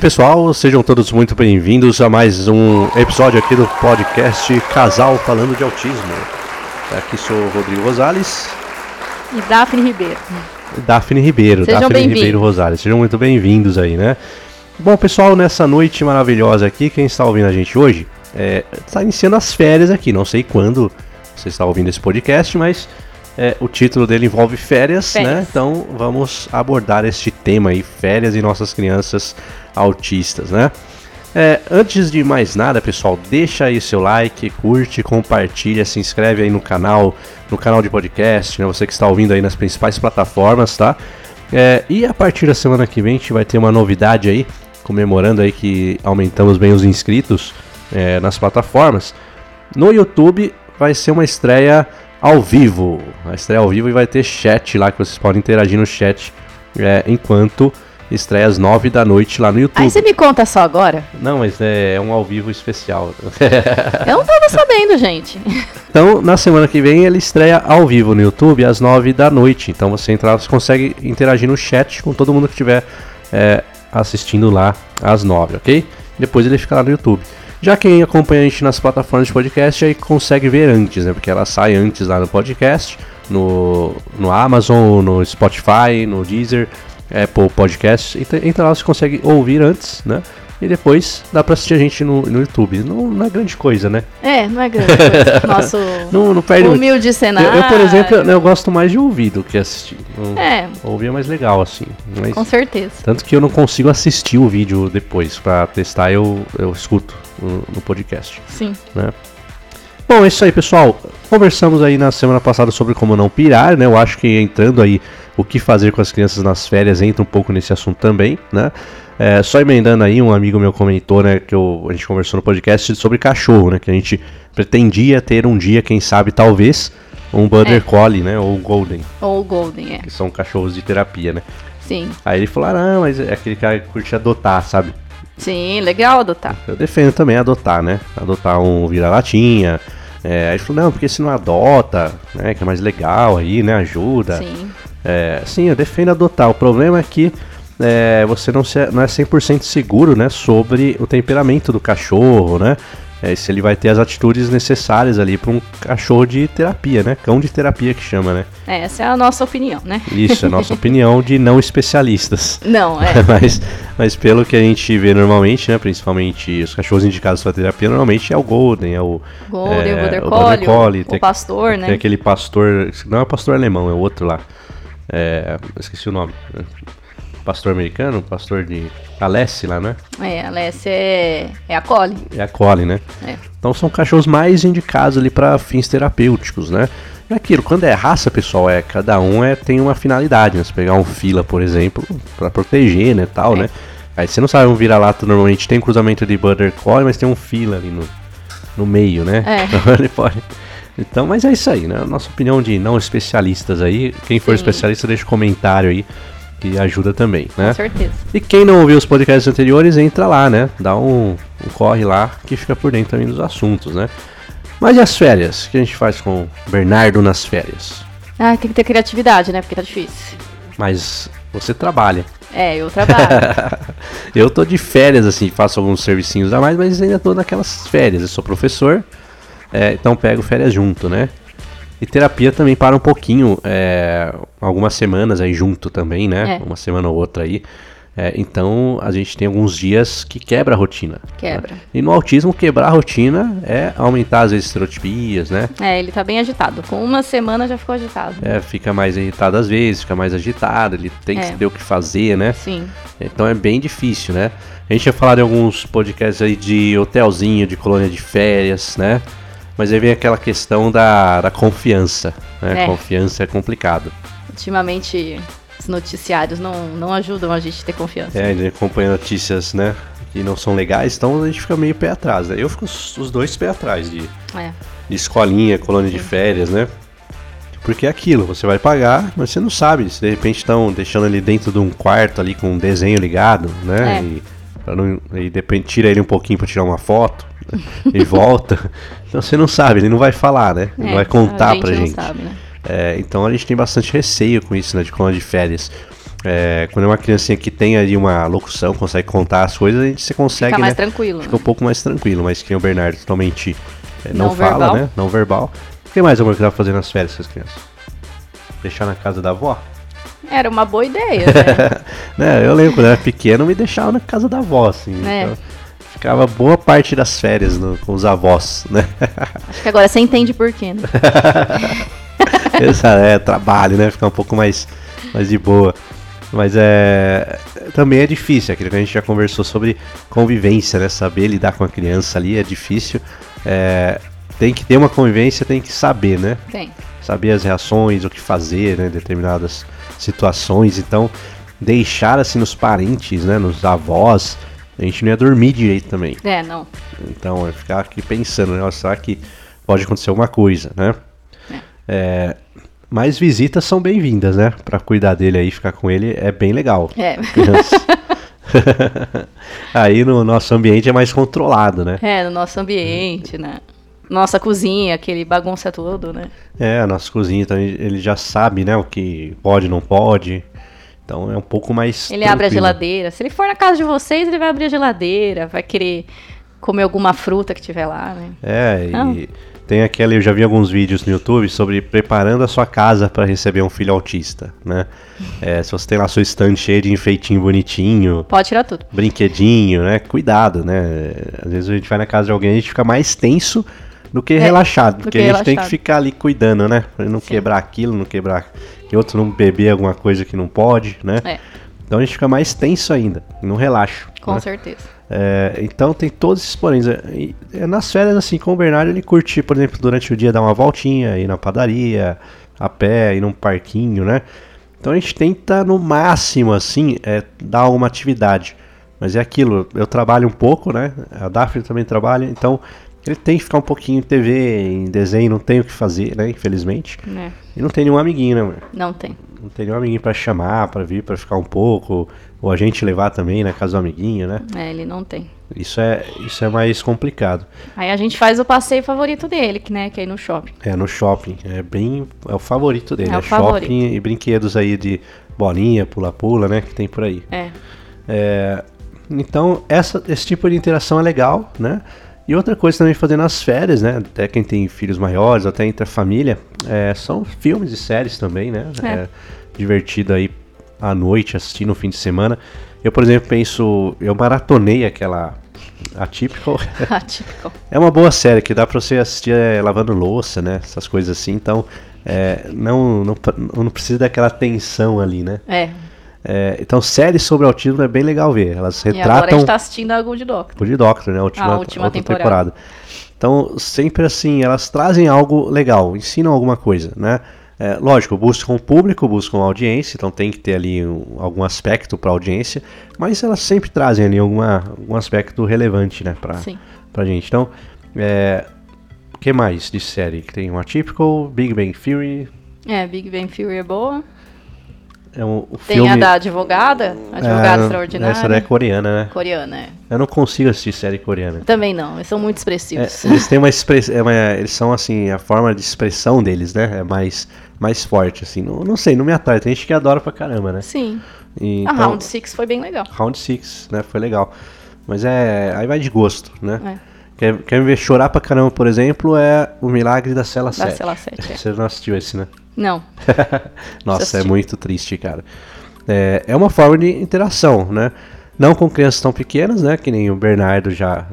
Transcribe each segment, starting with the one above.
pessoal, sejam todos muito bem-vindos a mais um episódio aqui do podcast Casal Falando de Autismo. Aqui sou o Rodrigo Rosales. E Daphne Ribeiro. Daphne Ribeiro, Sejam Daphne. Ribeiro Rosales. Sejam muito bem-vindos aí, né? Bom, pessoal, nessa noite maravilhosa aqui, quem está ouvindo a gente hoje é, está iniciando as férias aqui. Não sei quando você está ouvindo esse podcast, mas é, o título dele envolve férias, Férias. né? Então vamos abordar este tema aí, férias e nossas crianças autistas, né? É, antes de mais nada, pessoal, deixa aí seu like, curte, compartilha, se inscreve aí no canal, no canal de podcast, né? Você que está ouvindo aí nas principais plataformas, tá? É, e a partir da semana que vem a gente vai ter uma novidade aí, comemorando aí que aumentamos bem os inscritos é, nas plataformas. No YouTube vai ser uma estreia ao vivo, a estreia ao vivo e vai ter chat lá que vocês podem interagir no chat é, enquanto estreia às 9 da noite lá no YouTube. Aí você me conta só agora. Não, mas é, um ao vivo especial. Eu não tava sabendo, gente. então, na semana que vem ele estreia ao vivo no YouTube às 9 da noite. Então você entra você consegue interagir no chat com todo mundo que estiver é, assistindo lá às 9, ok? Depois ele fica lá no YouTube. Já quem acompanha a gente nas plataformas de podcast aí consegue ver antes, né? Porque ela sai antes lá no podcast, no, no Amazon, no Spotify, no Deezer, Apple Podcasts. Então, entra lá, você consegue ouvir antes, né? E depois dá pra assistir a gente no, no YouTube. Não, não é grande coisa, né? É, não é grande coisa. Nosso Não, não perde humilde Eu, cenário. eu, por exemplo, eu, eu gosto mais de ouvir do que assistir. É, Ouvir é mais legal, assim. Mas- com certeza. tanto que eu não consigo assistir o vídeo depois. Pra testar, eu, eu escuto no, no podcast. Sim. né? Bom, é isso aí, pessoal. Conversamos aí na semana passada sobre como não pirar, né? Eu acho que entrando aí o que fazer com as crianças nas férias entra um pouco nesse assunto também, né? É, só emendando aí, um amigo meu comentou, né, que eu- a gente conversou no podcast sobre cachorro, né? Que a gente pretendia ter um dia, quem sabe, talvez, um Border É. Collie, né? Ou Golden, Ou o Golden, é. que são cachorros de terapia, né? Sim. Aí ele falou, ah, não, mas é aquele cara que curte adotar, sabe? Sim, legal adotar. Eu defendo também adotar, né? Adotar um vira-latinha. É, aí ele falou, não, porque se não adota, né? Que é mais legal aí, né? Ajuda. Sim. É, sim, eu defendo adotar. O problema é que é, você não, se, não é 100% seguro, né? Sobre o temperamento do cachorro, né? É, se ele vai ter as atitudes necessárias ali para um cachorro de terapia, né? Cão de terapia que chama, né? É, essa é a nossa opinião, né? Isso, é a nossa opinião de não especialistas. Não, é. mas, mas pelo que a gente vê normalmente, né? Principalmente os cachorros indicados para terapia, normalmente é o Golden, é o. Golden, é, o Border o Collie, o, tem- o pastor, Tem né? aquele pastor. Não é o pastor alemão, é o outro lá. É, esqueci o nome. Pastor americano, pastor de. Alessi lá, né? É, a Alessia é, é a Collie. É a Collie, né? É. Então são cachorros mais indicados ali para fins terapêuticos, né? É aquilo, quando é raça, pessoal, é cada um é, tem uma finalidade, né? Se pegar um fila, por exemplo, para proteger, né, tal, É. né? Aí você não sabe, um vira-lata normalmente tem um cruzamento de Border Collie, mas tem um fila ali no, no meio, né? É. Então ele pode... Então, mas é isso aí, né? Nossa opinião de não especialistas aí. Quem for Sim. especialista, deixa um comentário aí, que ajuda também, né? Com certeza. E quem não ouviu os podcasts anteriores, entra lá, né? Dá um, um corre lá que fica por dentro também dos assuntos, né? Mas e as férias? O que a gente faz com o Bernardo nas férias? Ah, tem que ter criatividade, né? Porque tá difícil. Mas você trabalha. É, eu trabalho. Eu tô de férias, assim, faço alguns servicinhos a mais, mas ainda tô naquelas férias. Eu sou professor, é, então pego férias junto, né? E terapia também para um pouquinho, é, algumas semanas aí junto também, né? É. Uma semana ou outra aí. É, então a gente tem alguns dias que quebra a rotina. Quebra. E no autismo, quebrar a rotina é aumentar as estereotipias, né? É, ele tá bem agitado. Com uma semana já ficou agitado. É, fica mais irritado às vezes, fica mais agitado, ele tem que É. ter o que fazer, né? Sim. Então é bem difícil, né? A gente ia falar em alguns podcasts aí de hotelzinho, de colônia de férias, né? Mas aí vem aquela questão da, da confiança, né? É. Confiança é complicado. Ultimamente, os noticiários não, não ajudam a gente a ter confiança. É, a gente acompanha notícias, né? Que não são legais, então a gente fica meio pé atrás, né? Eu fico os os dois pé atrás de, É. de escolinha, colônia de férias, né? Porque é aquilo, você vai pagar, mas você não sabe se de repente estão deixando ele dentro de um quarto ali com um desenho ligado, né? É. E, não, e de repente tira ele um pouquinho pra tirar uma foto? e volta. Então você não sabe, ele não vai falar, né? Não É, vai contar a gente pra não gente. sabe, né? É, então a gente tem bastante receio com isso, né? De colônia de férias. É, quando é uma criancinha que tem ali uma locução, consegue contar as coisas, a gente você consegue, Fica mais né? tranquilo. Fica um pouco mais tranquilo, mas que o Bernardo totalmente é, não, Não fala, verbal. né? Não verbal. O que mais, amor, que dá pra fazer nas férias com as crianças? Deixar na casa da avó? Era uma boa ideia, né? né? Eu lembro, quando eu era pequeno, me deixava na casa da avó, assim. É. Então, ficava boa parte das férias no- com os avós, né? Acho que agora você entende por quê, né? Esse é trabalho, né? Ficar um pouco mais, mais de boa. Mas é. Também é difícil, aquilo que a gente já conversou sobre convivência, né? Saber lidar com a criança ali é difícil. É, tem que ter uma convivência, tem que saber, né? Tem. Saber as reações, o que fazer, né? em Determinadas situações. Então, deixar assim nos parentes, né? Nos avós, a gente não ia dormir direito também. É, não. Então, é ficar aqui pensando, né? Será que pode acontecer alguma coisa, né? É, mas visitas são bem-vindas, né? Pra cuidar dele aí, ficar com ele é bem legal. É. Aí no nosso ambiente é mais controlado, né? É, no nosso ambiente, né? Nossa cozinha, aquele bagunça todo, né? É, a nossa cozinha, então ele já sabe, né? O que pode, não pode. Então é um pouco mais. Ele abre a tranquilo. geladeira. Se ele for na casa de vocês, ele vai abrir a geladeira, vai querer comer alguma fruta que tiver lá, né? É, e tem aquela, eu já vi alguns vídeos no YouTube sobre preparando a sua casa para receber um filho autista, né? É, se você tem lá sua estante cheia de enfeitinho bonitinho, Pode tirar tudo. brinquedinho, né? Cuidado, né? Às vezes a gente vai na casa de alguém e a gente fica mais tenso do que relaxado, do porque que a gente tem que relaxado. ficar ali cuidando, né? Pra não quebrar aquilo, não quebrar que outro não beber alguma coisa que não pode, né? É, Então a gente fica mais tenso ainda, não relaxa. com né? certeza. É, então tem todos esses poréns. É, é, nas férias, assim, com o Bernardo, ele curte, por exemplo, durante o dia dar uma voltinha, ir na padaria, a pé, ir num parquinho, né? Então a gente tenta, no máximo, assim, é, dar alguma atividade. Mas é aquilo, eu trabalho um pouco, né? A Daphne também trabalha, então ele tem que ficar um pouquinho em TV, em desenho, não tem o que fazer, né? Infelizmente. né? E não tem nenhum amiguinho, né, amor? Não tem. Não tem nenhum amiguinho pra chamar, pra vir, pra ficar um pouco. Ou a gente levar também na casa do amiguinho, né? É, ele não tem. Isso é, isso é mais complicado. Aí a gente faz o passeio favorito dele, que, né? Que é ir no shopping. É no shopping. É bem. É o favorito dele. É É, o shopping favorito. e brinquedos aí de bolinha, pula-pula, né? Que tem por aí. É. É, então, essa, esse tipo de interação é legal, né? E outra coisa também fazer nas férias, né? Até quem tem filhos maiores, até entre a família, é, são filmes e séries também, né? É. divertido aí à noite, assistir no fim de semana. Eu, por exemplo, penso, eu maratonei aquela Atypical. Atípico. É uma boa série que dá pra você assistir é, lavando louça, né? Essas coisas assim. Então, é, não, não, não precisa daquela tensão ali, né? É. É, então, séries sobre autismo é bem legal ver. Elas E agora a retratam gente tá assistindo a Good Doctor. de Doctor, né? A última, A última outra temporada. Então, sempre assim, elas trazem algo legal, ensinam alguma coisa, né? É, lógico, buscam o público, buscam audiência, então tem que ter ali um- algum aspecto para audiência, mas elas sempre trazem ali alguma, algum aspecto relevante, né, pra, Sim. pra gente. Então, é, o que mais de série? Que Tem o Atypical, Big Bang Theory, É, Big Bang Theory é boa. É um, o Tem filme... a da advogada, advogada É, extraordinária. Essa é coreana, né? Coreana, é. Eu não consigo assistir série coreana. Também não, eles são muito É, expressivos. eles têm uma expressão, eles são assim, a forma de expressão deles, né? É mais, mais forte, assim. Não, não sei, não me atrai. Tem gente que adora pra caramba, né? Sim. E, A então, Round Six foi bem legal. Round Six, né? Foi legal. Mas é. Aí vai de gosto, né? É. Quer, quer me ver chorar pra caramba, por exemplo, é O Milagre da Cela 7. Cela 7, é. Você não assistiu esse, né? Não. Nossa, é muito triste, cara. É, é uma forma de interação, né? Não com crianças tão pequenas, né? Que nem o Bernardo já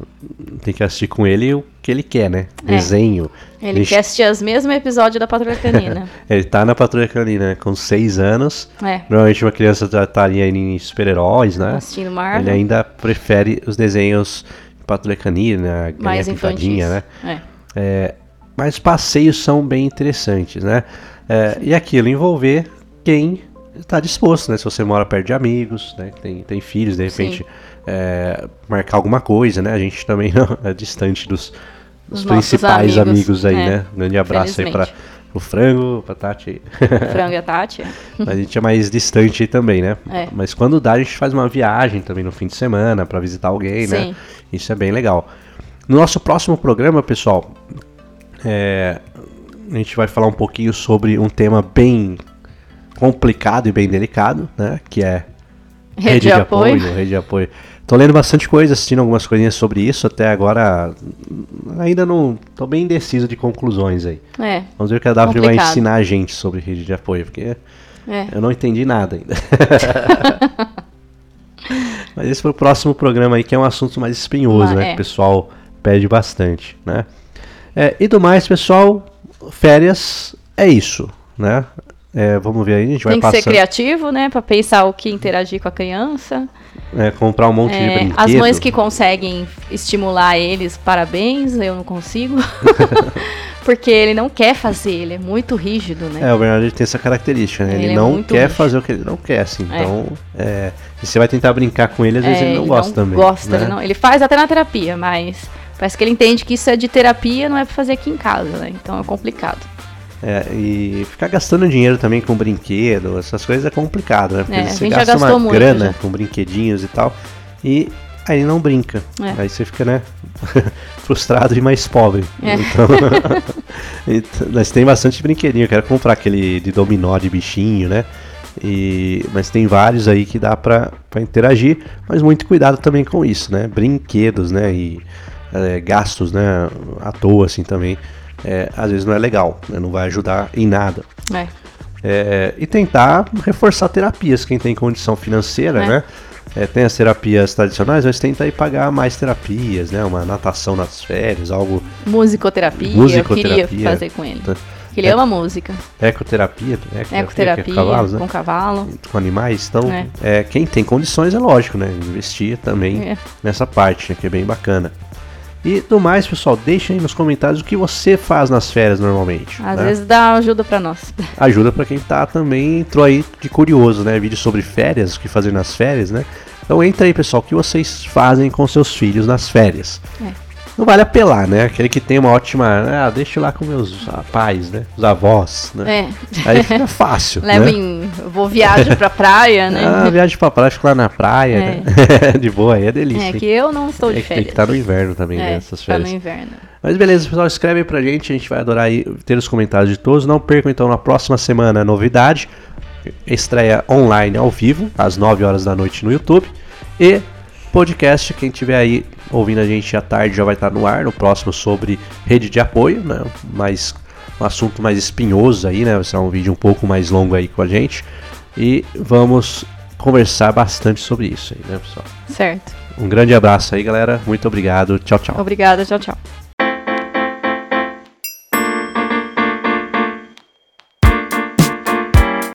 tem que assistir com ele o que ele quer, né? É. Desenho. Ele Gente, quer assistir os mesmos episódios da Patrulha Canina. Ele tá na Patrulha Canina? Com 6 anos. é. Normalmente uma criança já estaria em super-heróis, né? Assistindo Marvel. Ele ainda prefere os desenhos de Patrulha Canina, Galinha mais Pintadinha, infantis. né? É. É, mas passeios são bem interessantes, né? É, e aquilo envolver quem está disposto, né? Se você mora perto de amigos, né? Tem, tem filhos, de repente é, marcar alguma coisa, né? A gente também não é distante dos, dos principais amigos, amigos, aí, é, né? Um grande abraço aí para o Frango, pra Tati. Frango e a Tati. a gente é mais distante também, né? É. Mas quando dá, a gente faz uma viagem também no fim de semana para visitar alguém, né? Sim. Isso é bem legal. No nosso próximo programa, pessoal, é, a gente vai falar um pouquinho sobre um tema bem complicado e bem delicado, né? Que é Rede, de, apoio. Rede de apoio. Tô lendo bastante coisa, assistindo algumas coisinhas sobre isso. Até agora, ainda não. Tô bem indeciso de conclusões aí. É. Vamos ver o que a W vai ensinar a gente sobre rede de apoio, porque É. eu não entendi nada ainda. Mas esse foi o próximo programa aí, que é um assunto mais espinhoso, Ah, né? é. Que o pessoal pede bastante, né? É, e do mais, pessoal, férias é isso, né? É, vamos ver aí, a gente vai Tem que passar. ser criativo, né? Pra pensar o que interagir com a criança. é, comprar um monte de É, brinquedo. as mães que conseguem estimular eles, parabéns, eu não consigo. Porque ele não quer fazer, ele é muito rígido, né? É, o Bernardo ele tem essa característica, né? Ele, Ele é não muito quer rígido. fazer o que ele não quer, assim. É. Então, é, e você vai tentar brincar com ele, às vezes É, ele não gosta também. Gosta, né? ele, não- ele faz até na terapia, mas parece que ele entende que isso é de terapia, não é pra fazer aqui em casa, né? Então é complicado. É, e ficar gastando dinheiro também com brinquedo, essas coisas é complicado, né? Porque É, a você gente já gasta uma gastou muito grana já. com brinquedinhos e tal, e aí não brinca. É. Aí você fica, né, frustrado e mais pobre. É. Então, então, mas tem bastante brinquedinho, eu quero comprar aquele de dominó de bichinho, né? E, mas tem vários aí que dá pra interagir, mas muito cuidado também com isso, né? Brinquedos, né? E é, gastos, né? À toa, assim, também. é, às vezes não é legal, né? não vai ajudar em nada. É. É, e tentar reforçar terapias, quem tem condição financeira, É. né? É, tem as terapias tradicionais, mas tenta aí pagar mais terapias, né? Uma natação nas férias, algo Musicoterapia, eu Musicoterapia. queria fazer com ele. Tá. Que ele É. ama música. ecoterapia, ecoterapia, Ecoterapia, é cavalos, né? com cavalo. com animais. Então, É. é, quem tem condições é lógico, né? Investir também É. nessa parte, né? Que é bem bacana. E do mais, pessoal, deixa aí nos comentários o que você faz nas férias normalmente. Às né? vezes dá ajuda pra nós. ajuda pra quem tá também entrou aí de curioso, né? Vídeo sobre férias, o que fazer nas férias, né? Então entra aí, pessoal, o que vocês fazem com seus filhos nas férias. É. Não vale apelar, né? Aquele que tem uma ótima. Ah, deixa eu lá com meus pais, né? Os avós, né? É. Aí fica fácil. Leva né? em. Vou viagem pra praia, né? Ah, viagem pra praia, fica lá na praia, É. né? de boa, aí é delícia. é que eu não estou de É que tem férias. que estar no inverno também, né? É, Essas tá férias. no inverno. Mas beleza, pessoal, escreve aí pra gente, a gente vai adorar aí ter os comentários de todos. Não percam então na próxima semana a novidade, estreia online ao vivo, às 9 horas da noite no YouTube. E podcast, quem tiver aí ouvindo a gente à tarde já vai estar no ar, no próximo sobre rede de apoio, né? Mais, um assunto mais espinhoso aí, né? Vai ser um vídeo um pouco mais longo aí com a gente. E vamos conversar bastante sobre isso aí, né, pessoal? Certo. Um grande abraço aí, galera. Muito obrigado. Tchau, tchau. Obrigada, tchau, tchau.